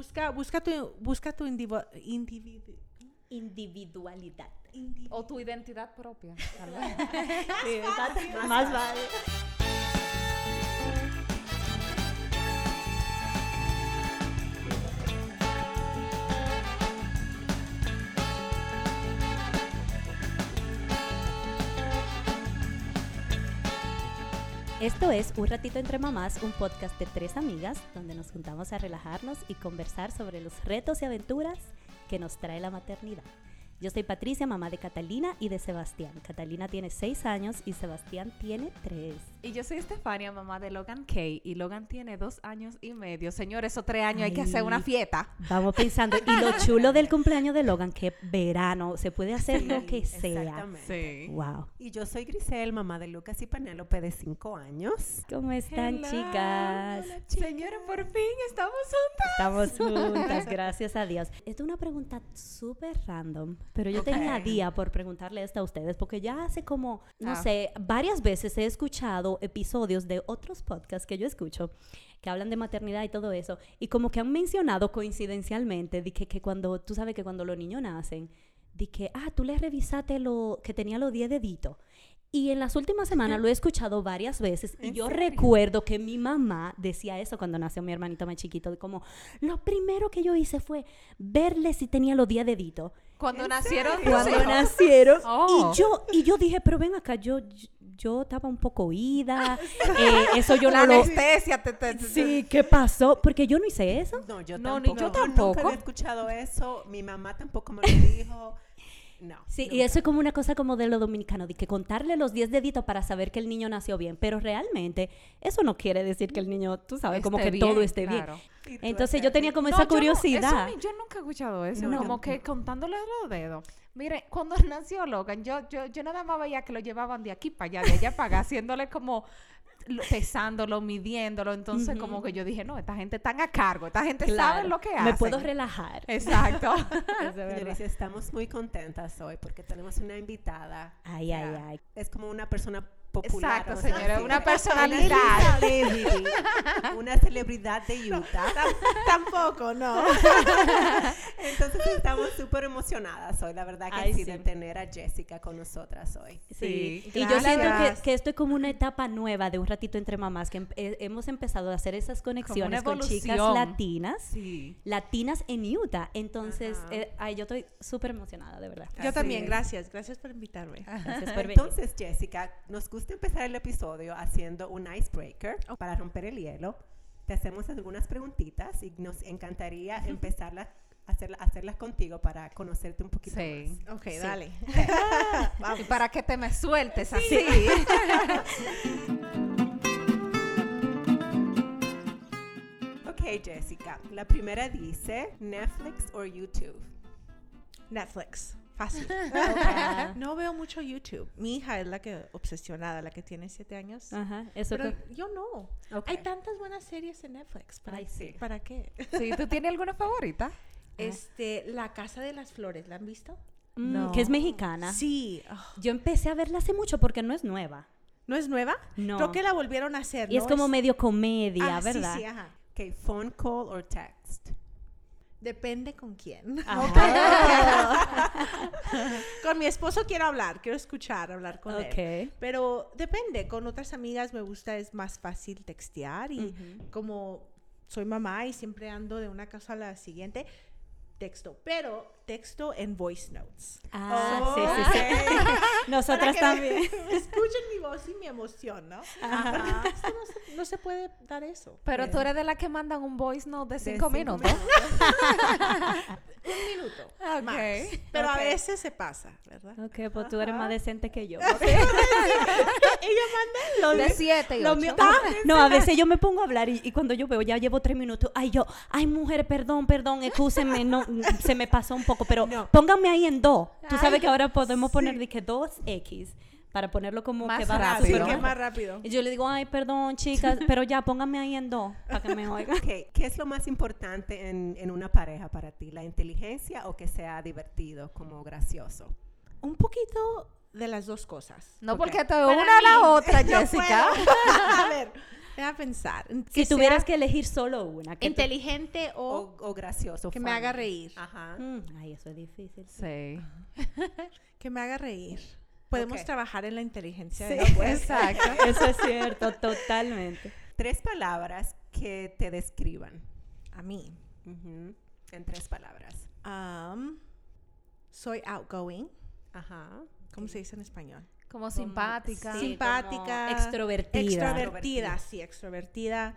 Busca, busca tu, busca tu individu- individu- Individualidad. O tu identidad propia. tal vez. Sí, exacto. Más vale. Esto es Un Ratito Entre Mamás, un podcast de tres amigas donde nos juntamos a relajarnos y conversar sobre los retos y aventuras que nos trae la maternidad. Yo soy Patricia, mamá de Catalina y de Sebastián. Catalina tiene seis años y Sebastián tiene tres. Y yo soy Estefania, mamá de Logan Kay. Y Logan tiene dos años y medio. Señores, esos tres años hay que hacer una Ay. fiesta. Vamos pensando, y lo chulo del cumpleaños de Logan, que verano, se puede hacer lo que Sí, sea. Exactamente. Wow. Y yo soy Grisel, mamá de Lucas y Penélope de 5 años. ¿Cómo están, Hello. chicas? Señora, por fin estamos juntas. Estamos juntas, gracias a Dios. Esta es una pregunta súper random, pero yo tenía Ok. día por preguntarle esto a ustedes, porque ya hace como, no Ah. sé, varias veces he escuchado episodios de otros podcasts que yo escucho que hablan de maternidad y todo eso, y como que han mencionado coincidencialmente de que, que cuando, tú sabes que cuando los niños nacen, de que, ah, tú le revisaste lo que tenía los 10 deditos. Y en las últimas semanas lo he escuchado varias veces y ¿En yo serio? recuerdo que mi mamá decía eso cuando nació mi hermanito más chiquito, de como lo primero que yo hice fue verle si tenía los 10 deditos. Cuando ¿En nacieron serio? Cuando nacieron Oh. y yo y yo dije, pero ven acá, yo yo estaba un poco oída, eh, eso yo La no lo anestesia te, te- te- Sí, ¿qué pasó? Porque yo no hice eso. No, yo No, ni tampoco. yo Nunca tampoco. había escuchado eso. Mi mamá tampoco me lo dijo. No. Sí, y nunca. eso es como una cosa como de lo dominicano, de que contarle los 10 deditos para saber que el niño nació bien, pero realmente eso no quiere decir que el niño, tú sabes, como que Esté todo bien, esté claro. ¿Y tú, bien. Entonces yo tenía como No, esa yo no- curiosidad. eso yo nunca he escuchado eso. No, como yo- que contándole los dedos. Mire, cuando nació Logan, yo, yo, yo nada más veía que lo llevaban de aquí para allá, de allá para acá, haciéndole como lo- pesándolo, midiéndolo. Entonces, como que yo dije, no, esta gente está a cargo, esta gente sabe lo que Me hace. puedo relajar. Exacto. Es estamos muy contentas hoy porque tenemos una invitada. Ay, ay, ay. Es como una persona popular. Exacto, señora, una personalidad. una celebridad de Utah. Tampoco, no. Entonces estamos súper emocionadas hoy, la verdad que Ay, sí, sí. de tener a Jessica con nosotras hoy. Sí, Sí, y yo siento que, que esto es como una etapa nueva de un ratito entre mamás, que em- eh, hemos empezado a hacer esas conexiones con chicas latinas, Sí. latinas en Utah. Entonces, eh, ay, yo estoy súper emocionada, de verdad. Yo Así también, es. gracias. Gracias por invitarme. Gracias por venir. Entonces, Jessica, nos gusta empezar el episodio haciendo un icebreaker para romper el hielo. Te hacemos algunas preguntitas y nos encantaría empezarlas, hacerla- hacerlas contigo para conocerte un poquito Sí. más. Ok, dale. Y para que te me sueltes así. Ok, Jessica, la primera dice Netflix o YouTube. Netflix. Fácil. Ah, No veo mucho YouTube. Mi hija es la que obsesionada, la que tiene siete años. Ajá, eso Pero que- yo no. Hay tantas buenas series en Netflix. ¿Para, Ay, sí. ¿para qué? Sí, ¿tú tienes alguna favorita? Este, La Casa de las Flores, ¿la han visto? Mm, No. que es mexicana. Sí. Oh, Yo empecé a verla hace mucho porque no es nueva. ¿No es nueva? No. Creo que la volvieron a hacer. Y es como medio comedia, Ah, sí, ¿verdad? Sí, ajá. Ok, phone call or text. Depende con quién. Con mi esposo quiero hablar, quiero escuchar, hablar con él. Ok. Pero depende, con otras amigas me gusta, es más fácil textear y como soy mamá y siempre ando de una casa a la siguiente, texto, pero texto en voice notes. Ah, Oh, sí, sí, sí. Nosotras también. escuchen mi voz y mi emoción, ¿no? Porque texto no se, no se puede dar eso. Pero tú eres de la que mandan un voice note de De cinco, cinco minutos. Un minuto. Ok. Más. Pero Ok. a veces se pasa, ¿verdad? Ok, pues tú eres más decente que yo. Ella manda De siete y Lo ocho. mío- ah, no, a veces yo me pongo a hablar y, y cuando yo veo, ya llevo tres minutos, ay, yo, ay, mujer, perdón, perdón, excúsenme, no, se me pasó un poco, pero No. pónganme ahí en dos. Tú sabes Ay, que ahora podemos poner de que dos X para ponerlo como Más que va rápido. Sí, que más rápido. Y yo le digo, ay, perdón, chicas, pero ya pónganme ahí en dos para que me oigan. Ok, ¿qué es lo más importante en, en una pareja para ti? ¿La inteligencia o que sea divertido, como gracioso? Un poquito de las dos cosas. No porque te una a la otra, Jessica. a ver, voy a pensar. Si Que tuvieras sea que elegir solo una. que inteligente o, O, o gracioso. que me haga reír. Ajá. Mm, ay, eso es difícil. Sí. Que me haga reír. Podemos trabajar en la inteligencia Sí, después. Exacto. Eso es cierto, totalmente. Tres palabras que te describan. A mí. En tres palabras. Um, soy outgoing. Ajá. ¿Cómo se dice en español? Como simpática. Sí, Simpática. como extrovertida. Extrovertida, Extrovertida. sí, extrovertida.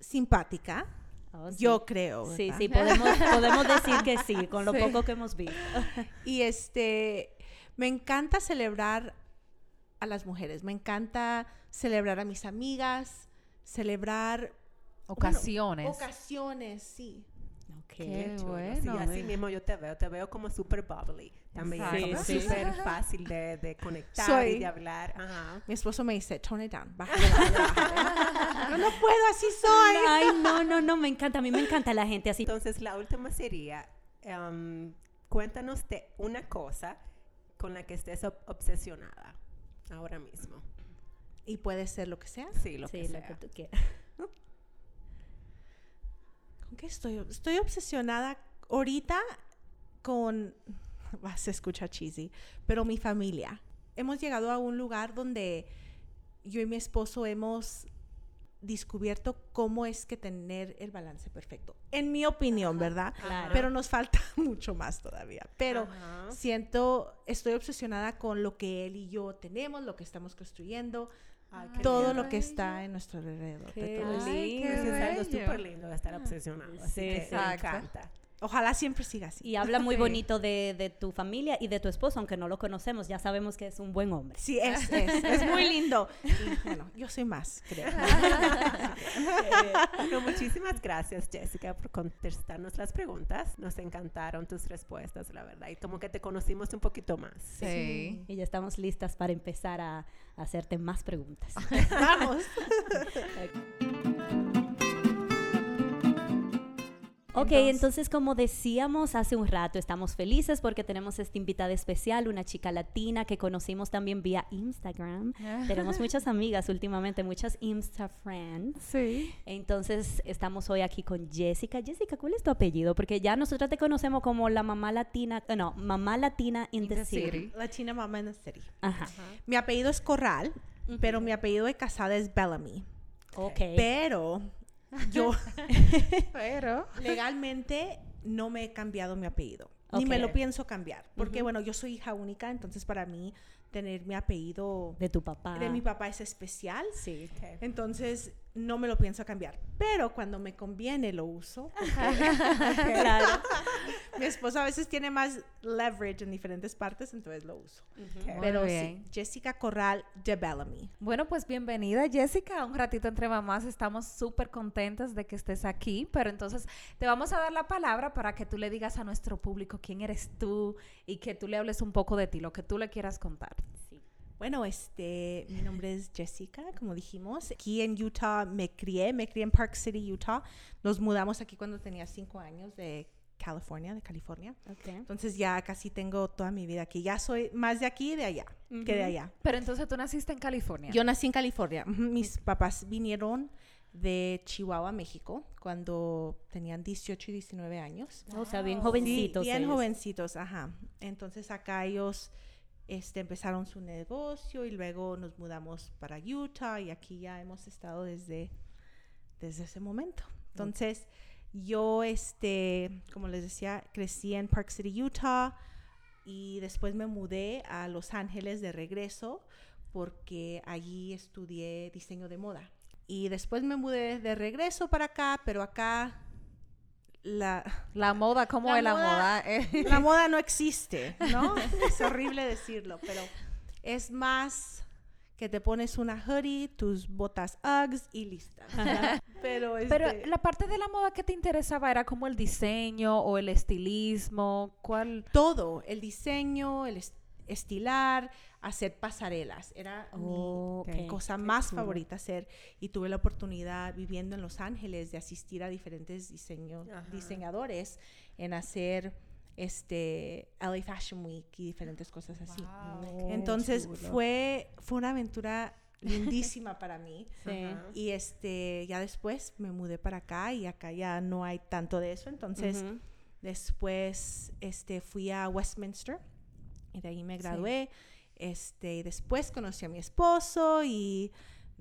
Simpática. Oh, sí. Yo creo. Sí, ¿verdad? sí, podemos, podemos decir que sí, con lo Sí. poco que hemos visto. Y este, me encanta celebrar a las mujeres. Me encanta celebrar a mis amigas, celebrar Ocasiones. ocasiones, sí. Ok. Qué chulo. bueno. Sí, así mira. mismo yo te veo. Te veo como súper bubbly. También Sí, súper fácil de, de conectar Soy- y de hablar. Ajá. Mi esposo me dice, tone it down, bájale, bájale, bájale". No, no puedo, así soy. Ay, no, no, no, me encanta. A mí me encanta la gente así. Entonces, la última sería, em, cuéntanos de una cosa con la que estés ob- obsesionada ahora mismo. Y puede ser lo que sea. Sí, lo Sí, que lo sea. que tú quieras. ¿Con qué estoy? Estoy obsesionada ahorita con, va, se escucha cheesy, pero mi familia. Hemos llegado a un lugar donde yo y mi esposo hemos descubierto cómo es que tener el balance perfecto. En mi opinión, ¿verdad? Claro. Pero nos falta mucho más todavía. Pero Ajá. siento, estoy obsesionada con lo que él y yo tenemos, lo que estamos construyendo, Ay, todo lindo. lo que está en nuestro alrededor. de Qué todo eso. Ay, qué es algo súper lindo de estar obsesionado. Así Sí, que me encanta. Ojalá siempre siga así. Y habla muy Sí. bonito de, de tu familia y de tu esposo, aunque no lo conocemos, ya sabemos que es un buen hombre. Sí, es, es, es muy lindo. Y, bueno, yo soy más, creo. Bueno, muchísimas gracias, Jessica, por contestarnos las preguntas. Nos encantaron tus respuestas, la verdad. Y como que te conocimos un poquito más. Sí. Y ya estamos listas para empezar a, a hacerte más preguntas. Vamos. Ok, Entonces- entonces como decíamos hace un rato, estamos felices porque tenemos esta invitada especial, una chica latina que conocimos también vía Instagram. Tenemos muchas amigas últimamente, muchas Insta friends. Sí. Entonces estamos hoy aquí con Jessica. Jessica, ¿cuál es tu apellido? Porque ya nosotros te conocemos como la mamá latina, eh, no, mamá latina in, the, city. Latina Mama in the City. Ajá. Mi apellido es Corral, pero mi apellido de casada es Bellamy. Ok. Pero yo Pero. legalmente no me he cambiado mi apellido. Ni me lo pienso cambiar. Porque, bueno, yo soy hija única, entonces para mí tener mi apellido de tu papá. de mi papá es especial. Sí. Ok. Entonces, no me lo pienso cambiar. Pero cuando me conviene lo uso. claro. Mi esposo a veces tiene más leverage en diferentes partes, entonces lo uso. Pero bien. sí, Jessica Corral de Bellamy. Bueno, pues bienvenida Jessica, un ratito entre mamás, estamos súper contentas de que estés aquí, pero entonces te vamos a dar la palabra para que tú le digas a nuestro público quién eres tú y que tú le hables un poco de ti, lo que tú le quieras contar. Bueno, este, mi nombre es Jessica, como dijimos. Aquí en Utah me crié, me crié en Park City, Utah. Nos mudamos aquí cuando tenía cinco años de California, de California. Ok. Entonces ya casi tengo toda mi vida aquí. Ya soy más de aquí y de allá, que de allá. Pero entonces tú naciste en California. Yo nací en California. Mis papás vinieron de Chihuahua, México, cuando tenían 18 y 19 años. O sea, bien jovencitos. Sí, bien ellos. jovencitos, ajá. Entonces acá ellos este, empezaron su negocio y luego nos mudamos para Utah y aquí ya hemos estado desde, desde ese momento. Entonces yo, este, como les decía, crecí en Park City, Utah y después me mudé a Los Ángeles de regreso porque allí estudié diseño de moda. Y después me mudé de regreso para acá, pero acá la, La moda, ¿cómo La es la moda-? Eh, la moda no existe, ¿no? es horrible decirlo, pero es más que te pones una hoodie, tus botas Uggs y listas. pero Pero la parte de la moda que te interesaba era como el diseño o el estilismo, ¿cuál? todo, el diseño, el est- estilar, hacer pasarelas, era mi cosa qué más favorita hacer y tuve la oportunidad viviendo en Los Ángeles de asistir a diferentes diseño- diseñadores en hacer este, LA Fashion Week y diferentes cosas así. Wow. Entonces fue, fue una aventura lindísima para mí. Sí. Y este, ya después me mudé para acá y acá ya no hay tanto de eso. Entonces, después este, fui a Westminster y de ahí me gradué. Este, y después conocí a mi esposo y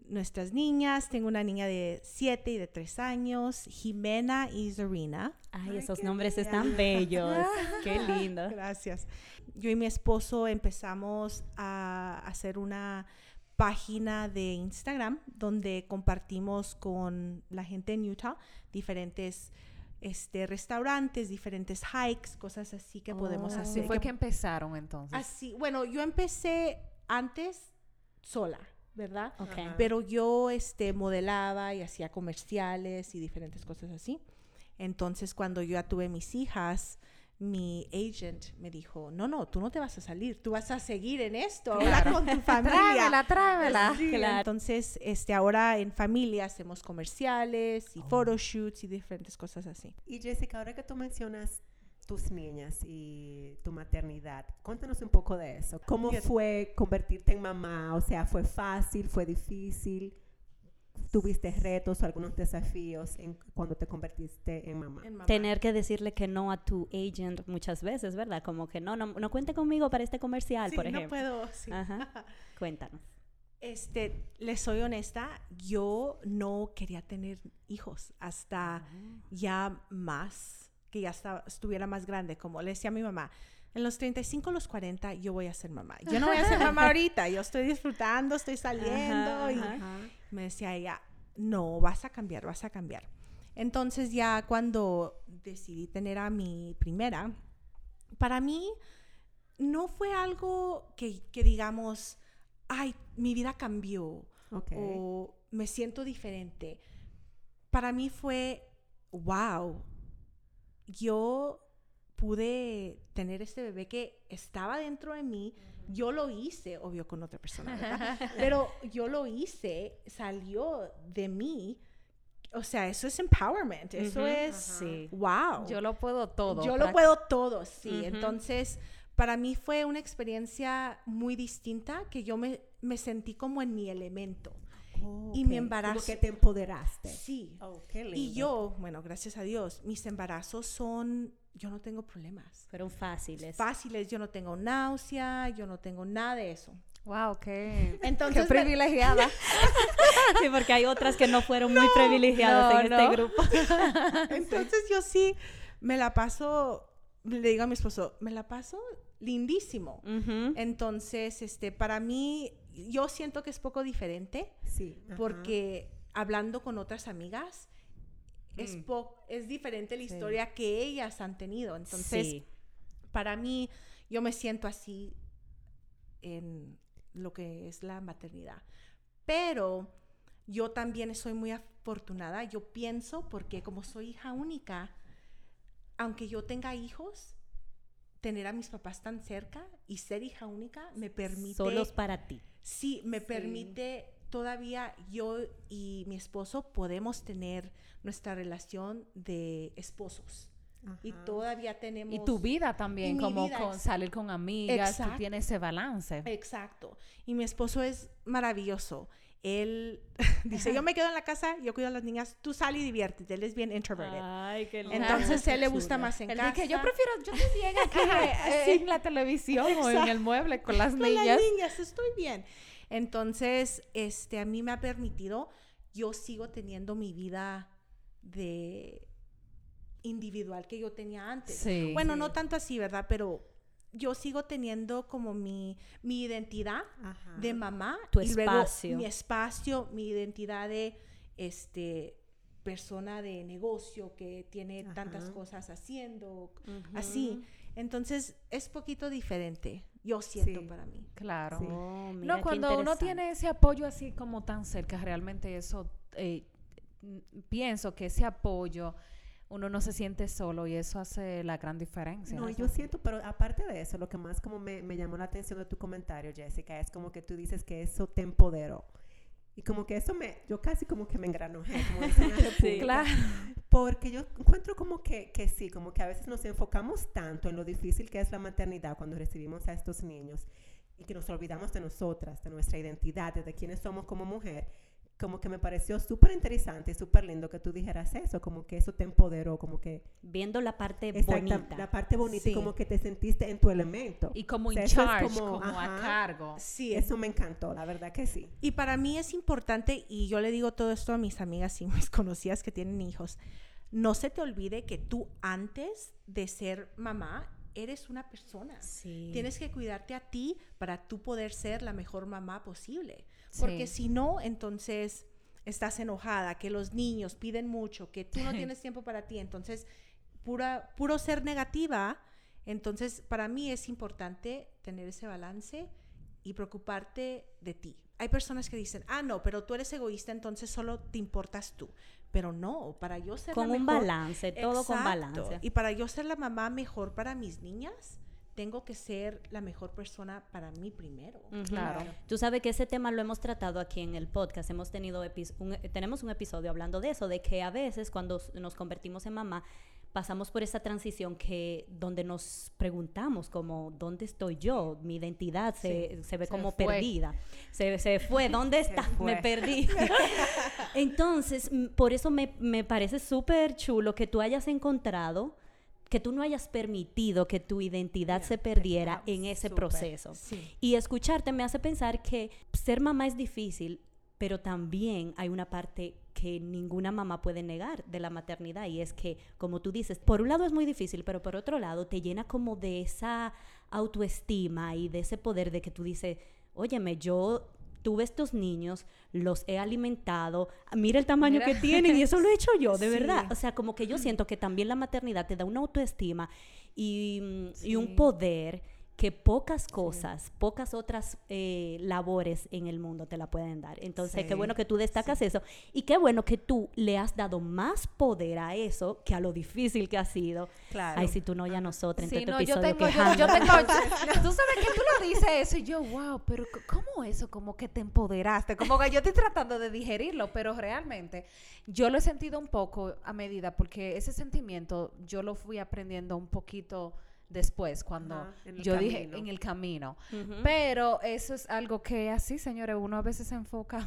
nuestras niñas. Tengo una niña de 7 y de 3 años, Jimena y Zarina. Ay, Ay, esos nombres bella. están bellos. Qué lindo. Gracias. Yo y mi esposo empezamos a hacer una página de Instagram donde compartimos con la gente en Utah diferentes este, restaurantes, diferentes hikes, cosas así que podemos Oh. Así hacer. fue que- que empezaron entonces. así, bueno, yo empecé antes sola, ¿verdad? Pero yo este, modelaba y hacía comerciales y diferentes cosas así. Entonces, cuando yo ya tuve mis hijas, mi agent me dijo, no, no, tú no te vas a salir, tú vas a seguir en esto, ahora Claro. con tu familia. Tráemela, tráemela. Sí, Claro. Entonces, este, ahora en familia hacemos comerciales y Oh. photoshoots y diferentes cosas así. Y Jessica, ahora que tú mencionas tus niñas y tu maternidad, cuéntanos un poco de eso. ¿Cómo fue convertirte en mamá? O sea, ¿fue fácil? ¿Fue difícil? ¿Tuviste retos o algunos desafíos en, cuando te convertiste en mamá? En mamá. Tener que decirle que no a tu agent muchas veces, ¿verdad? Como que no, no, no cuente conmigo para este comercial, Sí, por no ejemplo. puedo, sí. Ajá. Cuéntanos. Este, les soy honesta, yo no quería tener hijos hasta ya más, que ya estaba, estuviera más grande, como le decía a mi mamá, en los 35, los 40 yo voy a ser mamá. Yo no voy a ser mamá ahorita, yo estoy disfrutando, estoy saliendo Ajá, y ajá. Me decía ella, no, vas a cambiar, vas a cambiar. Entonces ya cuando decidí tener a mi primera, para mí no fue algo que, que digamos, ay, mi vida cambió o me siento diferente. Para mí fue, wow, yo pude tener este bebé que estaba dentro de mí. Yo lo hice, obvio con otra persona, ¿verdad? pero yo lo hice, salió de mí. O sea, eso es empowerment, eso es, wow. Yo lo puedo todo. Yo lo puedo todo, sí. Entonces, para mí fue una experiencia muy distinta que yo me, me sentí como en mi elemento. y mi embarazo- Como que te empoderaste. Sí. Oh, qué lindo. Y yo, bueno, gracias a Dios, mis embarazos son, yo no tengo problemas. Fueron fáciles. Fáciles, yo no tengo náusea, yo no tengo nada de eso. Wow, qué, Entonces, qué privilegiada. Sí, porque hay otras que no fueron muy privilegiadas no, en no. este grupo. Entonces yo sí me la paso, le digo a mi esposo, me la paso lindísimo. Entonces, este, para mí, yo siento que es poco diferente. Sí. porque hablando con otras amigas es, Mm. po- es diferente la Sí. historia que ellas han tenido. Entonces, sí. para mí, yo me siento así en lo que es la maternidad. Pero yo también soy muy afortunada. Yo pienso, porque como soy hija única, aunque yo tenga hijos, tener a mis papás tan cerca y ser hija única me permite... Solos para ti. Sí, me Sí. permite todavía yo y mi esposo podemos tener nuestra relación de esposos. Y todavía tenemos Y tu vida también, como vida, con salir con amigas, Exacto. tú tienes ese balance. exacto. Y mi esposo es maravilloso. Él dice yo me quedo en la casa yo cuido a las niñas tú sal y diviértete él es bien introverted Ay, qué lindo. entonces él le gusta más en Él casa dice yo prefiero, yo estoy bien aquí eh, en la televisión o en el mueble con las con niñas. las niñas estoy bien entonces este a mí me ha permitido yo sigo teniendo mi vida de individual que yo tenía antes Sí. Bueno, Sí. no tanto así, ¿verdad? Pero yo sigo teniendo como mi, mi identidad Ajá. de mamá. Tu y luego espacio. mi espacio, mi identidad de este persona de negocio que tiene tantas cosas haciendo, así. Entonces, es poquito diferente, yo siento Sí. para mí. Claro. Sí. Oh, mira No, qué cuando uno tiene ese apoyo así como tan cerca, realmente eso, eh, pienso que ese apoyo, uno no se siente solo y eso hace la gran diferencia. No, yo siento, pero aparte de eso, lo que más como me, me llamó la atención de tu comentario, Jessica, es como que tú dices que eso te empoderó. Y como que eso me, yo casi como que me engranojé, como dicen República. Claro. Porque yo encuentro como que, que sí, como que a veces nos enfocamos tanto en lo difícil que es la maternidad cuando recibimos a estos niños y que nos olvidamos de nosotras, de nuestra identidad, de quiénes somos como mujer, como que me pareció súper interesante y súper lindo que tú dijeras eso, como que eso te empoderó, como que... Viendo la parte Exacta, bonita. La parte bonita Sí. y como que te sentiste en tu elemento. Y como O sea, es charge, como, como, a ajá. cargo. Sí, Eso me encantó, la verdad que sí. Y para mí es importante, y yo le digo todo esto a mis amigas y mis conocidas que tienen hijos, no se te olvide que tú antes de ser mamá eres una persona. Sí. Tienes que cuidarte a ti para tú poder ser la mejor mamá posible. Porque Sí. si no, entonces estás enojada, que los niños piden mucho, que tú no tienes tiempo para ti. Entonces, pura, puro ser negativa. Entonces, para mí es importante tener ese balance y preocuparte de ti. Hay personas que dicen, ah, no, pero tú eres egoísta, entonces solo te importas tú. Pero no, para yo ser Con la un mejor- balance, todo con Exacto. balance. Y para yo ser la mamá mejor para mis niñas, tengo que ser la mejor persona para mí primero. Claro. Tú sabes que ese tema lo hemos tratado aquí en el podcast. Hemos tenido epis- un- eh, tenemos un episodio hablando de eso, de que a veces cuando nos convertimos en mamá pasamos por esa transición que donde nos preguntamos como dónde estoy yo, mi identidad se, se ve Se como fue. perdida, se, se fue, ¿dónde está? fue. Me perdí. Entonces, mm, por eso me, me parece súper chulo que tú hayas encontrado, que tú no hayas permitido que tu identidad se perdiera en ese proceso. Sí. Y escucharte me hace pensar que ser mamá es difícil, pero también hay una parte que ninguna mamá puede negar de la maternidad y es que, como tú dices, por un lado es muy difícil, pero por otro lado te llena como de esa autoestima y de ese poder de que tú dices, óyeme, yo tuve estos niños, los he alimentado, mira el tamaño Mira. que tienen y eso lo he hecho yo, de Sí. verdad. O sea, como que yo siento que también la maternidad te da una autoestima y, mm, y un poder que pocas cosas, pocas otras eh, labores en el mundo te la pueden dar. Entonces, qué bueno que tú destacas eso y qué bueno que tú le has dado más poder a eso que a lo difícil que ha sido. Claro. Ay, si tú no, ya nosotros en Sí, este no, yo tengo, yo, yo tengo, tú sabes que tú lo dices eso y yo, wow, pero ¿cómo eso? Como que te empoderaste, como que yo estoy tratando de digerirlo, pero realmente yo lo he sentido un poco a medida, porque ese sentimiento yo lo fui aprendiendo un poquito después, cuando yo dije en el camino. Pero eso es algo que así, señores, uno a veces se enfoca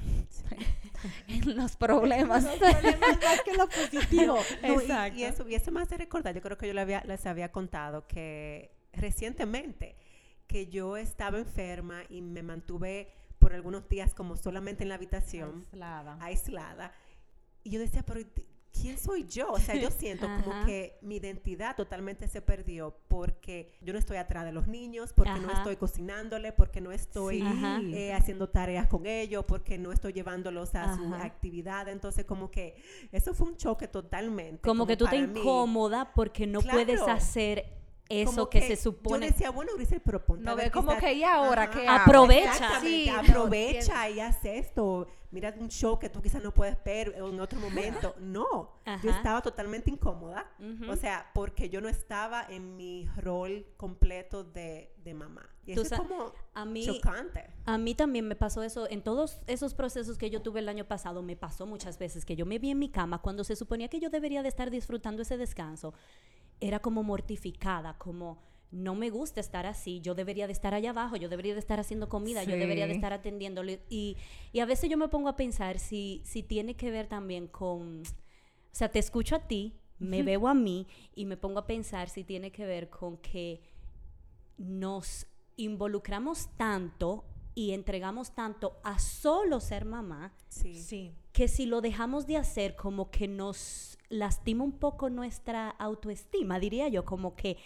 en los problemas. más que lo positivo. No, Exacto. Y, eso, y eso me hace recordar, yo creo que yo le había- les había contado que recientemente que yo estaba enferma y me mantuve por algunos días como solamente en la habitación, Aislada. aislada. Y yo decía, pero ¿quién soy yo? O sea, yo siento como que mi identidad totalmente se perdió porque yo no estoy atrás de los niños, porque no estoy cocinándole, porque no estoy Sí. Eh, haciendo tareas con ellos, porque no estoy llevándolos a su actividad. Entonces, como que eso fue un choque totalmente. como que tú te mí. incómoda porque no puedes hacer eso que, se supone. Yo decía, bueno, Grisel, pero ponte No ve como que, ¿y ahora hago? Aprovecha. Sí, no, aprovecha y haz esto. Mira un show que tú quizás no puedes ver en otro momento. No, yo estaba totalmente incómoda. Ujú. O sea, porque yo no estaba en mi rol completo de, de mamá. Y eso es como a mí, chocante. A mí también me pasó eso. En todos esos procesos que yo tuve el año pasado, me pasó muchas veces que yo me vi en mi cama cuando se suponía que yo debería de estar disfrutando ese descanso. Era como mortificada, como no me gusta estar así, yo debería de estar allá abajo, yo debería de estar haciendo comida, yo debería de estar atendiéndole. Y, y a veces yo me pongo a pensar si, si tiene que ver también con, o sea, te escucho a ti, me veo a mí y me pongo a pensar si tiene que ver con que nos involucramos tanto y entregamos tanto a solo ser mamá Sí. Sí. que si lo dejamos de hacer como que nos lastima un poco nuestra autoestima, diría yo, como que,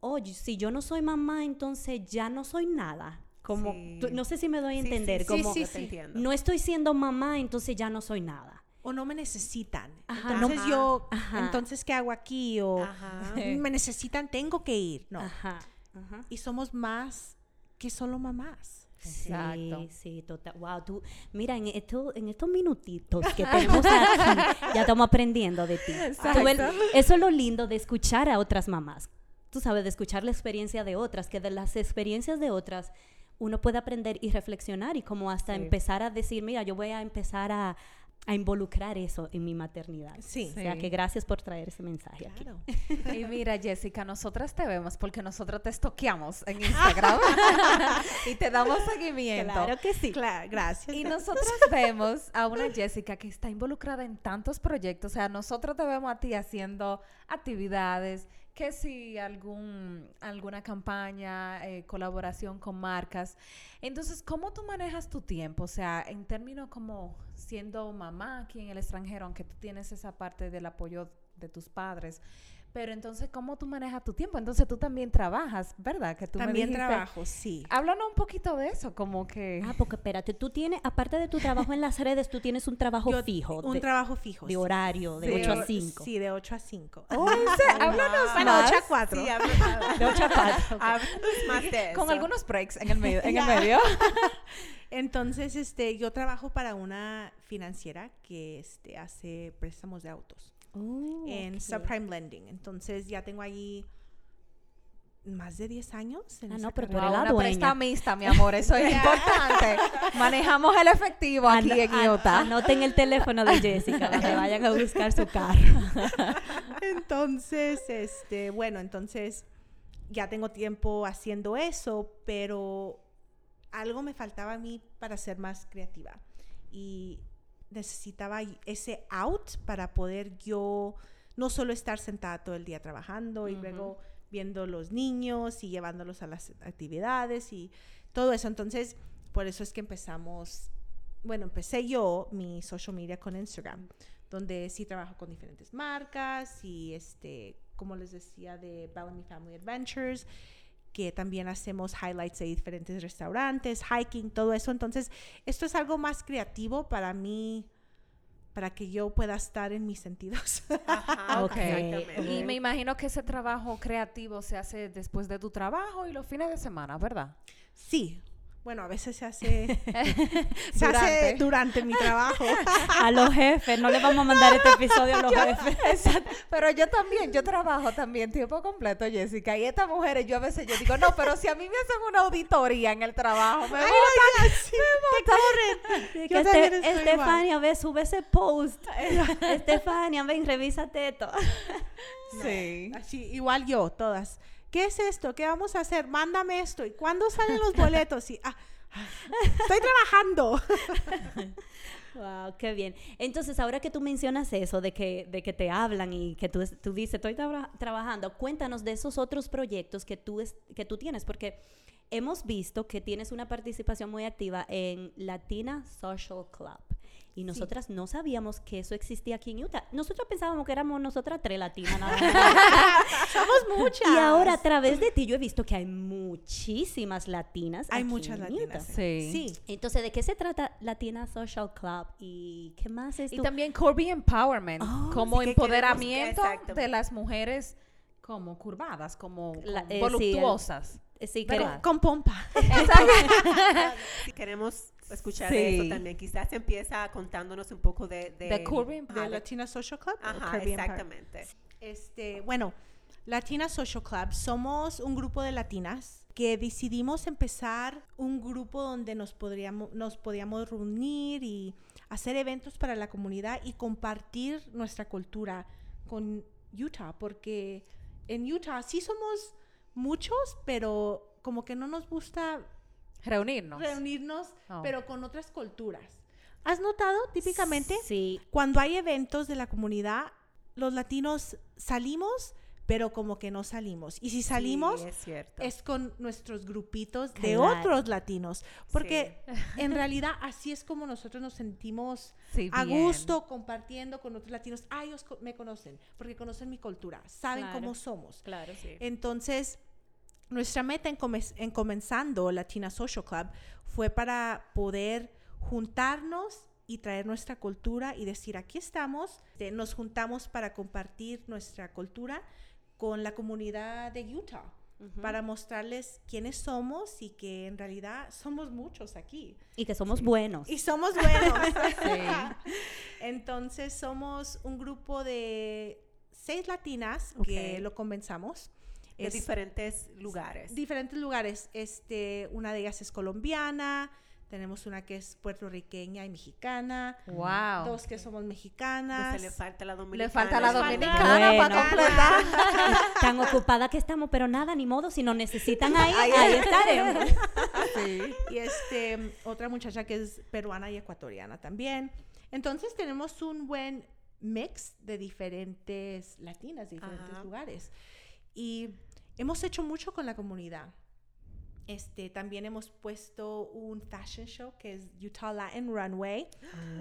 oye, si yo no soy mamá, entonces ya no soy nada. Como, Sí. tú- no sé si me doy a sí, entender, sí, como sí, te entiendo. no estoy siendo mamá, entonces ya no soy nada. O no me necesitan. Ajá. Entonces Ajá. yo, Ajá. entonces ¿qué hago aquí? O me necesitan, tengo que ir. No. Y somos más que solo mamás. Exacto. Sí, sí, total. Wow, tú, mira, en, esto, en estos minutitos que tenemos aquí, ya estamos aprendiendo de ti. Ves, eso es lo lindo de escuchar a otras mamás. Tú sabes, de escuchar la experiencia de otras, que de las experiencias de otras uno puede aprender y reflexionar y como hasta Sí. empezar a decir, mira, yo voy a empezar a, a involucrar eso en mi maternidad. Sí. O sea, Sí. que gracias por traer ese mensaje aquí. Claro. Y mira, Jessica, nosotras te vemos porque nosotros te estoqueamos en Instagram y te damos seguimiento. Claro que sí. Claro, gracias. Y nosotros vemos a una Jessica que está involucrada en tantos proyectos. O sea, nosotros te vemos a ti haciendo actividades, que si algún, alguna campaña, eh, colaboración con marcas. Entonces, ¿cómo tú manejas tu tiempo? O sea, en términos como siendo mamá aquí en el extranjero, aunque tú tienes esa parte del apoyo de tus padres. Pero entonces, ¿cómo tú manejas tu tiempo? Entonces, tú también trabajas, ¿verdad? Que tú me También dijiste- trabajo, sí. Háblanos un poquito de eso, como que... Ah, porque espérate, tú tienes, aparte de tu trabajo en las redes, tú tienes un trabajo Yo- fijo. Un de, trabajo fijo. de sí. horario, de Sí, 8 a hor- 5. Sí, de 8 a 5. Oh. Háblanos Bueno, más. 8 a 4. Sí, De 8 a 4. háblanos más de eso. Con algunos breaks en el medio. En el medio. Entonces, este, yo trabajo para una financiera que este, hace préstamos de autos Oh, en ok. subprime lending. Entonces, ya tengo allí más de 10 años. En Ah, no, pero tú eres la una prestamista, mi amor, eso es importante. Manejamos el efectivo aquí en an- Utah. Anoten el teléfono de Jessica para que vayan a buscar su carro. Entonces, este, bueno, entonces ya tengo tiempo haciendo eso, pero algo me faltaba a mí para ser más creativa y necesitaba ese out para poder yo no solo estar sentada todo el día trabajando y luego viendo los niños y llevándolos a las actividades y todo eso. Entonces, por eso es que empezamos, bueno, empecé yo mi social media con Instagram, donde sí trabajo con diferentes marcas y este, como les decía, de Bellamy Family Adventures, que también hacemos highlights de diferentes restaurantes, hiking, todo eso. Entonces, esto es algo más creativo para mí, para que yo pueda estar en mis sentidos. Ajá, Ok, exactamente. Y me imagino que ese trabajo creativo se hace después de tu trabajo y los fines de semana, ¿verdad? sí. Bueno, a veces se hace, se Durante. hace durante mi trabajo. A los jefes, no le vamos a mandar este episodio a los jefes. Exacto. Pero yo también, yo trabajo también tiempo completo, Jessica. Y estas mujeres, yo a veces yo digo, no, pero si a mí me hacen una auditoría en el trabajo, me Ay, botan. oiga, sí, te corren. Que este- también estoy igual. Estefania, ve, sube ese post. Estefania, ven, revísate esto. Sí. Así, igual yo, todas. ¿Qué es esto? ¿Qué vamos a hacer? Mándame esto. ¿Y cuándo salen los boletos? Y, ah, estoy trabajando. Wow, qué bien. Entonces, ahora que tú mencionas eso, de que, de que te hablan y que tú, tú dices, estoy traba- trabajando, cuéntanos de esos otros proyectos que tú, es- que tú tienes, porque hemos visto que tienes una participación muy activa en Latina Social Club. Y nosotras no sabíamos que eso existía aquí en Utah. Nosotros pensábamos que éramos nosotras tres latinas nada más. Somos muchas. Y ahora a través de ti yo he visto que hay muchísimas latinas. Hay aquí muchas en latinas. Utah. Sí. Sí. Entonces, ¿de qué se trata Latina Social Club? ¿Y qué más es Y también Corby Empowerment, Oh, como que empoderamiento de las mujeres como curvadas, como La- como eh, sí, el- voluptuosas. Eh, Sí, Pero con pompa. Si queremos escuchar de eso también, quizás empieza contándonos un poco de... De, De. Latina Social Club. Ajá, Park? exactamente. Este, bueno, Latina Social Club somos un grupo de latinas que decidimos empezar un grupo donde nos podríamos nos podíamos reunir y hacer eventos para la comunidad y compartir nuestra cultura con Utah porque en Utah sí somos muchos, pero como que no nos gusta Reunirnos. reunirnos, Oh. pero con otras culturas. ¿Has notado típicamente Sí, cuando hay eventos de la comunidad, los latinos salimos, pero como que no salimos. Y si salimos, Sí, es cierto. es con nuestros grupitos de Claro. otros latinos. Porque en realidad así es como nosotros nos sentimos Sí, a gusto compartiendo con otros latinos. Ah, ellos me conocen, porque conocen mi cultura, saben Claro. cómo somos. claro. Sí. Entonces, nuestra meta en, come- en comenzando Latina Social Club fue para poder juntarnos y traer nuestra cultura y decir, aquí estamos, eh, nos juntamos para compartir nuestra cultura con la comunidad de Utah, para mostrarles quiénes somos y que en realidad somos muchos aquí. Y que somos buenos. Y somos buenos. Sí. Entonces somos un grupo de seis latinas que lo comenzamos. De Es- diferentes lugares. diferentes lugares. Este, una de ellas es colombiana, tenemos una que es puertorriqueña y mexicana, Wow. dos que somos mexicanas. Entonces le falta la dominicana. Le falta la dominicana Bueno. para completar. Tan ocupada que estamos, pero nada, ni modo, si nos necesitan ahí, ahí estaremos. Y este, otra muchacha que es peruana y ecuatoriana también. Entonces tenemos un buen mix de diferentes latinas, de diferentes Ajá. lugares. Y hemos hecho mucho con la comunidad. Este, también hemos puesto un fashion show que es Utah Latin Runway.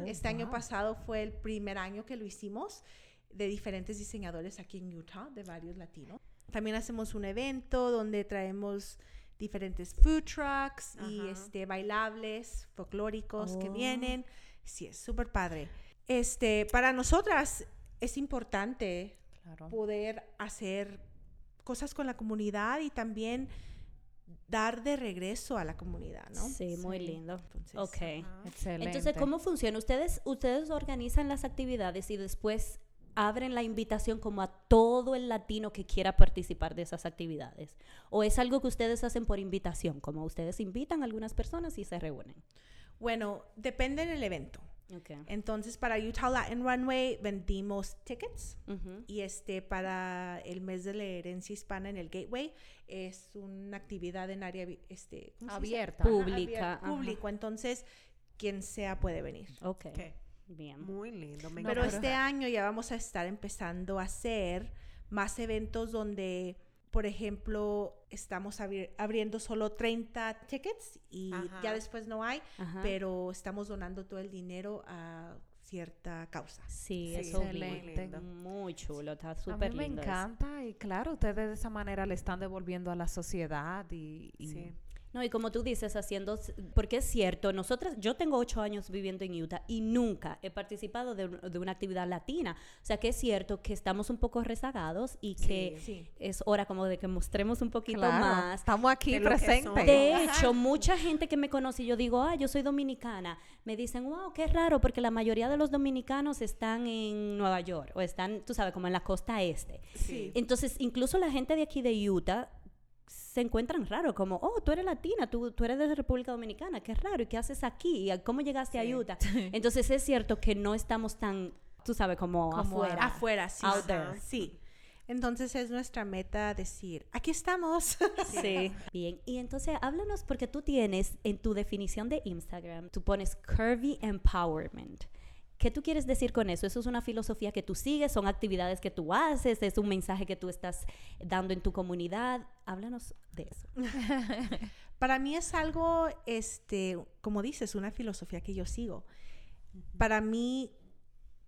este año pasado fue el primer año que lo hicimos de diferentes diseñadores aquí en Utah, de varios latinos. También hacemos un evento donde traemos diferentes food trucks y Ajá. este, bailables folclóricos que Oh. vienen. Sí, es súper padre. Este, para nosotras es importante Claro. poder hacer cosas con la comunidad y también dar de regreso a la comunidad, ¿no? Sí, muy Sí. lindo. Entonces, Ok. Excelente. Entonces, ¿cómo funciona? Ustedes, ustedes organizan las actividades y después abren la invitación como a todo el latino que quiera participar de esas actividades. ¿O es algo que ustedes hacen por invitación? Como ustedes invitan a algunas personas y se reúnen. Bueno, depende del evento. Ok. Entonces, para Utah Latin Runway vendimos tickets y este para el mes de la herencia hispana en el Gateway es una actividad en área este. Abierta. Ajá, Pública, público. Entonces, quien sea puede venir. Ok. Ok. Bien. Muy lindo. Me Pero este año ya vamos a estar empezando a hacer más eventos donde, por ejemplo, estamos abri- abriendo solo 30 tickets y Ajá. ya después no hay, Ajá. pero estamos donando todo el dinero a cierta causa. Sí, Sí, eso excelente. Muy chulo, está A súper mí me lindo. eso. encanta y claro, ustedes de esa manera le están devolviendo a la sociedad y, y- Sí. No, y como tú dices, haciendo, porque es cierto, nosotras, yo tengo ocho años viviendo en Utah y nunca he participado de, de una actividad latina. O sea que es cierto que estamos un poco rezagados y que Sí. es hora como de que mostremos un poquito claro, más. estamos aquí presentes. De hecho, mucha gente que me conoce y yo digo, ah, yo soy dominicana, me dicen, wow, qué raro, porque la mayoría de los dominicanos están en Nueva York o están, tú sabes, como en la costa este. Sí. Entonces, incluso la gente de aquí de Utah se encuentran raro, como, oh, tú eres latina, tú, tú eres de República Dominicana, qué raro, ¿y qué haces aquí? ¿Y ¿Cómo llegaste Sí. a Utah? Entonces, es cierto que no estamos tan, tú sabes, como, Como afuera. Afuera, sí. Out there. Sí. Entonces es nuestra meta decir, aquí estamos. Sí. Bien, y entonces háblanos porque tú tienes en tu definición de Instagram, tú pones curvy empowerment. ¿Qué tú quieres decir con eso? ¿Eso es una filosofía que tú sigues? ¿Son actividades que tú haces? ¿Es un mensaje que tú estás dando en tu comunidad? Háblanos de eso. Para mí es algo, este, como dices, una filosofía que yo sigo. Para mí,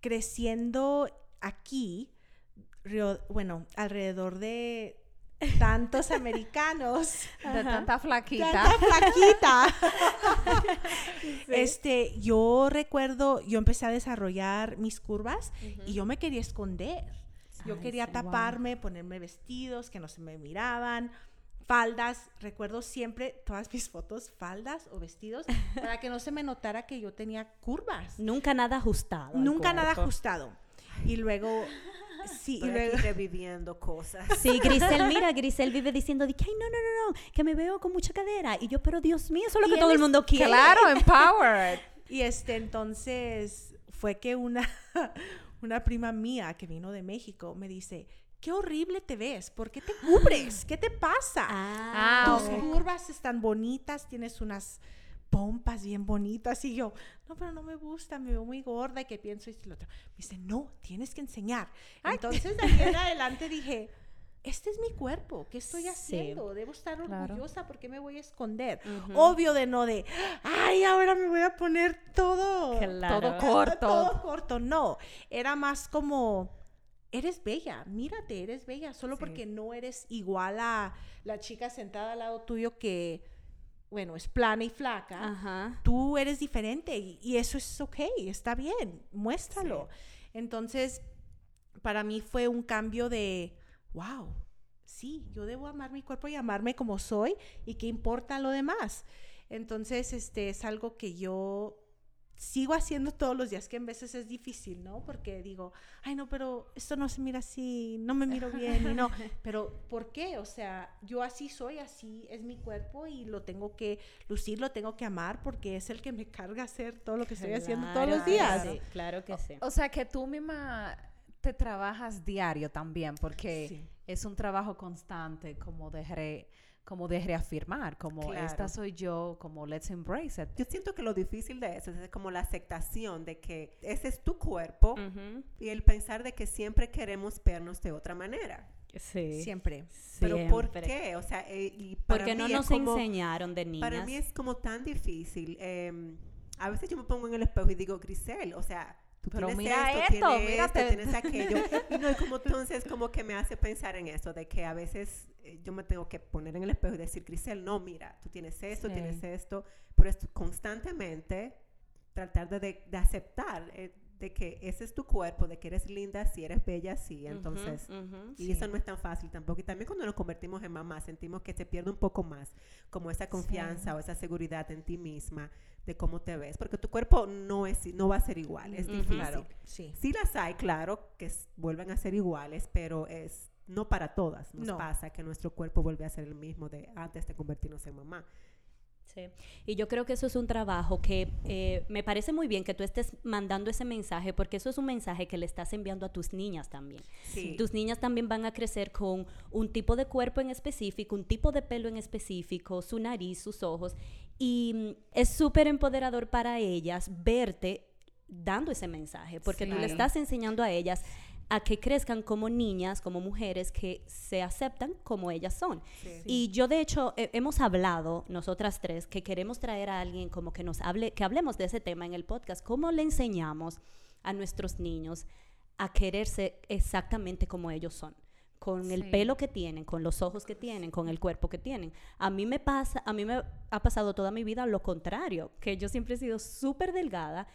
creciendo aquí, bueno, alrededor de tantos americanos, de tanta flaquita. tanta flaquita, este, yo recuerdo, yo empecé a desarrollar mis curvas y yo me quería esconder. Yo Ay, quería sí. taparme, ponerme vestidos que no se me miraban, faldas. Recuerdo siempre todas mis fotos, faldas o vestidos, para que no se me notara que yo tenía curvas. Nunca nada ajustado. Nunca nada ajustado. Y luego, sí, y luego, reviviendo cosas. Sí, Grisel, mira, Grisel vive diciendo de que, ay, no, no, no, no, que me veo con mucha cadera. Y yo, pero Dios mío, eso es lo que todo el mundo quiere. Claro, empowered. y este, entonces, fue que una, una prima mía que vino de México me dice, qué horrible te ves, ¿por qué te cubres? ¿Qué te pasa? Ah, Tus ok. curvas están bonitas, tienes unas pompas bien bonitas. Y yo, no, pero no me gusta, me veo muy gorda y que pienso y lo otro. Me dice, no, tienes que enseñar. Entonces, de ahí en adelante dije, este es mi cuerpo, ¿qué estoy Sí. haciendo? Debo estar Claro. orgullosa, ¿por qué me voy a esconder? Obvio de no de, ay, ahora me voy a poner todo, Claro. Todo corto. todo corto. No, era más como, eres bella, mírate, eres bella, solo Sí. porque no eres igual a la chica sentada al lado tuyo que, bueno, es plana y flaca. Ajá. Tú eres diferente y, y eso es ok, está bien, muéstralo. Entonces, para mí fue un cambio de, wow, sí, yo debo amar mi cuerpo y amarme como soy y qué importa lo demás. Entonces, este es algo que yo sigo haciendo todos los días, que en veces es difícil, ¿no? Porque digo, ay, no, pero esto no se mira así, no me miro bien, y no. Pero, ¿por qué? O sea, yo así soy, así es mi cuerpo y lo tengo que lucir, lo tengo que amar porque es el que me carga hacer todo lo que estoy haciendo todos los Claro días. sí, claro que sí. O sea que tú misma te trabajas diario también, porque Sí. es un trabajo constante como de, re- como de reafirmar, como Claro. esta soy yo, como let's embrace it. Yo siento que lo difícil de eso es como la aceptación de que ese es tu cuerpo y el pensar de que siempre queremos vernos de otra manera. Sí. Siempre. Pero ¿por qué? O sea, eh, y para Porque no mí es nos como- enseñaron de niñas. Para mí es como tan difícil. eh, a veces yo me pongo en el espejo y digo, Grisel, o sea, tú Pero tienes mira esto, esto, tienes mira, esto, te- tienes aquello. Y no, y como entonces como que me hace pensar en eso, de que a veces eh, yo me tengo que poner en el espejo y decir, Grisel, no, mira, tú tienes esto, Sí. tienes esto, pero es constantemente tratar de, de- de aceptar eh, de que ese es tu cuerpo, de que eres linda si eres bella sí, entonces... ujú. Y eso no es tan fácil tampoco. Y también cuando nos convertimos en mamá, sentimos que se pierde un poco más, como esa confianza o esa seguridad en ti misma de cómo te ves. Porque tu cuerpo no, es, no va a ser igual, es Ujú. difícil. Claro, sí. Sí las hay, claro, que vuelven a ser iguales, pero es no para todas. Nos No. pasa que nuestro cuerpo vuelve a ser el mismo de antes de convertirnos en mamá. Sí. Y yo creo que eso es un trabajo que eh, me parece muy bien que tú estés mandando ese mensaje, porque eso es un mensaje que le estás enviando a tus niñas también. Sí. Tus niñas también van a crecer con un tipo de cuerpo en específico, un tipo de pelo en específico, su nariz, sus ojos. Y es súper empoderador para ellas verte dando ese mensaje, porque tú le estás enseñando a ellas a que crezcan como niñas, como mujeres que se aceptan como ellas son. Y yo de hecho he- hemos hablado nosotras tres que queremos traer a alguien como que nos hable, que hablemos de ese tema en el podcast, cómo le enseñamos a nuestros niños a quererse exactamente como ellos son con el Sí. pelo que tienen, con los ojos que tienen, con el cuerpo que tienen. A mí me pasa, a mí me ha pasado toda mi vida lo contrario, que yo siempre he sido súper delgada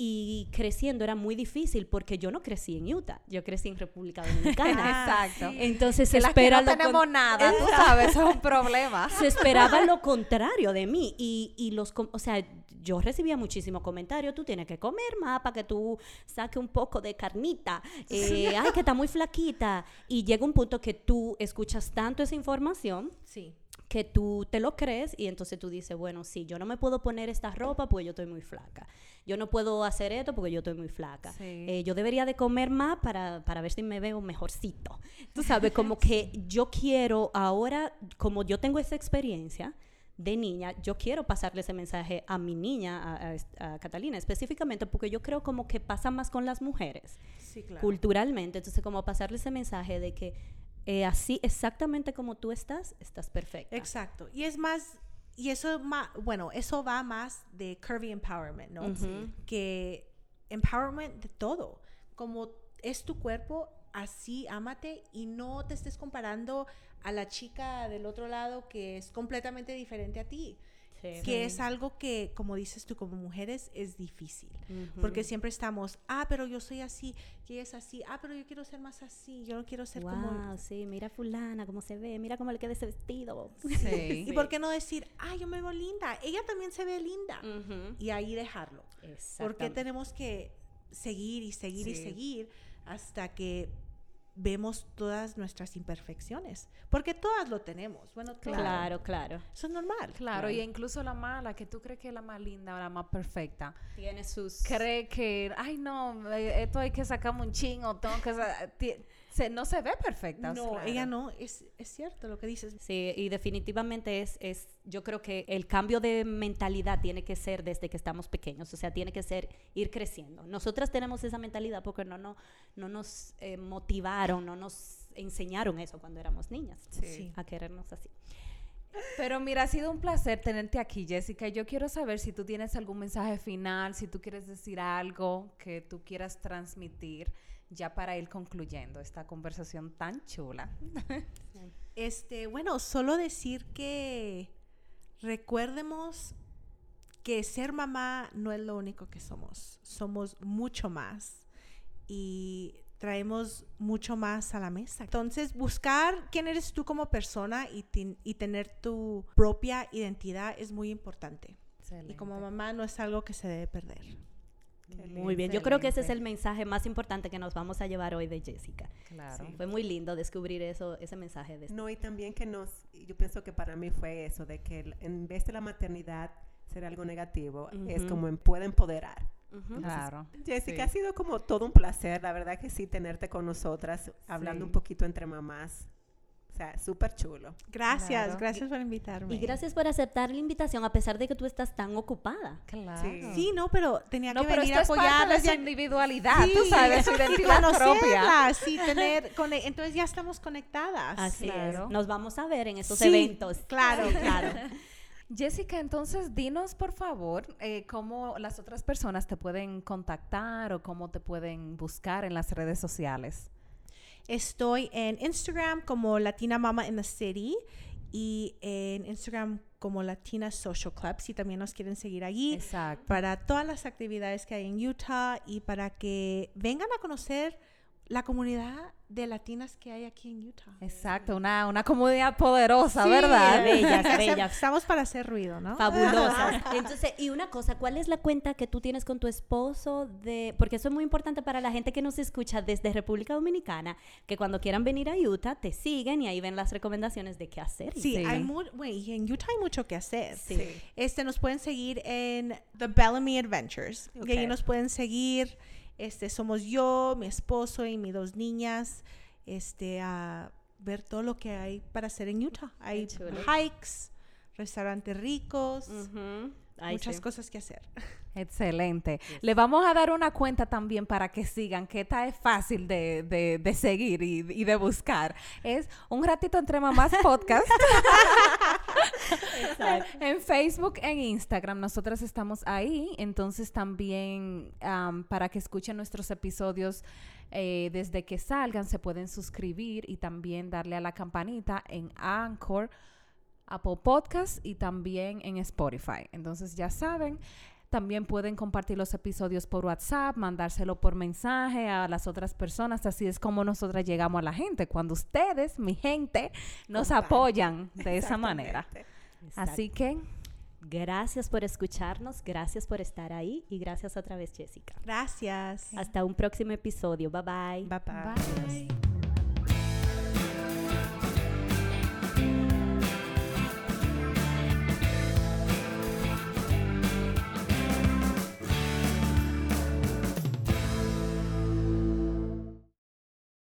y creciendo era muy difícil porque yo no crecí en Utah, yo crecí en República Dominicana. Exacto. Entonces se que espera no lo tenemos nada, tú sabes, es un problema. se esperaba lo contrario de mí y, y los com- o sea yo recibía muchísimos comentarios tú tienes que comer más para que tú saques un poco de carnita eh, ay que está muy flaquita y llega un punto que tú escuchas tanto esa información Sí. que tú te lo crees y entonces tú dices, bueno, sí, yo no me puedo poner esta ropa porque yo estoy muy flaca. Yo no puedo hacer esto porque yo estoy muy flaca. Sí. Eh, yo debería de comer más para, para ver si me veo mejorcito. Tú sabes, como que yo quiero ahora, como yo tengo esa experiencia de niña, yo quiero pasarle ese mensaje a mi niña, a, a- a Catalina específicamente, porque yo creo como que pasa más con las mujeres Sí, claro. culturalmente. Entonces, como pasarle ese mensaje de que eh, así, exactamente como tú estás, estás perfecta. Exacto. Y es más, y eso más, bueno, eso va más de curvy empowerment, ¿no? Que empowerment de todo. Como es tu cuerpo, así ámate y no te estés comparando a la chica del otro lado que es completamente diferente a ti. Sí. Que es algo que, como dices tú, como mujeres es difícil. Ujú. Porque siempre estamos, ah, pero yo soy así, y ella es así, ah, pero yo quiero ser más así, yo no quiero ser como... Wow, sí, mira fulana cómo se ve, mira cómo le queda ese vestido. Sí. ¿Y por qué no decir, ah, yo me veo linda, ella también se ve linda? Ujú. Y ahí dejarlo. ¿Por qué Exactamente. tenemos que seguir y seguir y Sí. seguir hasta que vemos todas nuestras imperfecciones? Porque todas lo tenemos. Bueno, claro. Claro, claro. Eso es normal. Claro, y incluso la mala, que tú crees que es la más linda o la más perfecta, Tiene sus... cree que, ay no, eh, esto hay que sacarme un ching o tengo que... se- no se ve perfecta. No, claro. ella no, es, es cierto lo que dices. Sí, y definitivamente es, es, yo creo que el cambio de mentalidad tiene que ser desde que estamos pequeños, o sea, tiene que ser ir creciendo. Nosotras tenemos esa mentalidad porque no, no, no nos eh, motivaron, no nos enseñaron eso cuando éramos niñas, Sí. a querernos así. Pero mira, ha sido un placer tenerte aquí, Jessica. Yo quiero saber si tú tienes algún mensaje final, si tú quieres decir algo que tú quieras transmitir ya para ir concluyendo esta conversación tan chula. Este, bueno, solo decir que recuerdemos que ser mamá no es lo único que somos. Somos mucho más y traemos mucho más a la mesa. Entonces, buscar quién eres tú como persona y, y tener tu propia identidad es muy importante. Y como mamá no es algo que se debe perder. Muy bien, yo creo que ese es el mensaje más importante que nos vamos a llevar hoy de Jessica. Claro. Fue muy lindo descubrir eso, ese mensaje de No, y también que nos, yo pienso que para mí fue eso, de que en vez de la maternidad ser algo negativo, es como en, puede empoderar. Claro. Jessica, Sí. ha sido como todo un placer, la verdad que sí, tenerte con nosotras, hablando Sí. un poquito entre mamás. O sea, súper chulo. Gracias, Claro. gracias por invitarme. Y gracias por aceptar la invitación a pesar de que tú estás tan ocupada. Claro. Sí. Sí, no, pero tenía No, que pero venir esto a es parte de apoyarlas. su ya- individualidad, tú sabes, su identidad propia. Sí, tener, cone- entonces ya estamos conectadas. Así Claro. es. Nos vamos a ver en esos Sí, eventos. Claro, claro. Jessica, entonces dinos por favor eh, cómo las otras personas te pueden contactar o cómo te pueden buscar en las redes sociales. Estoy en Instagram como Latina Mama in the City y en Instagram como Latina Social Club, si también nos quieren seguir allí. Exacto. para todas las actividades que hay en Utah y para que vengan a conocer la comunidad de latinas que hay aquí en Utah. Exacto, una, una comunidad poderosa, Sí, ¿verdad? bellas, bellas. Estamos para hacer ruido, ¿no? Fabulosas. Entonces, y una cosa, ¿cuál es la cuenta que tú tienes con tu esposo de porque eso es muy importante para la gente que nos escucha desde República Dominicana, que cuando quieran venir a Utah te siguen y ahí ven las recomendaciones de qué hacer. y Sí, Sí. hay mu- bueno, y en Utah hay mucho que hacer. Sí. Este, nos pueden seguir en The Bellamy Adventures. Y ahí nos pueden seguir. Este, somos yo, mi esposo y mis dos niñas. Este, a ver todo lo que hay para hacer en Utah. Hay hikes, restaurantes ricos, Ujú. Ay, muchas sí. cosas que hacer. Excelente. Le vamos a dar una cuenta también para que sigan, que esta es fácil de, de- de seguir y, y de buscar. Es un ratito entre mamás podcast. en Facebook, en Instagram, nosotras estamos ahí. Entonces también am, para que escuchen nuestros episodios eh, desde que salgan, se pueden suscribir y también darle a la campanita en Anchor, Apple Podcast y también en Spotify. Entonces ya saben. También pueden compartir los episodios por WhatsApp, mandárselo por mensaje a las otras personas. Así es como nosotras llegamos a la gente. Cuando ustedes, mi gente, nos Comparten. apoyan de esa manera. Así que Gracias por escucharnos, gracias por estar ahí y gracias otra vez, Jessica. Gracias. Hasta un próximo episodio. Bye bye. Bye bye. bye.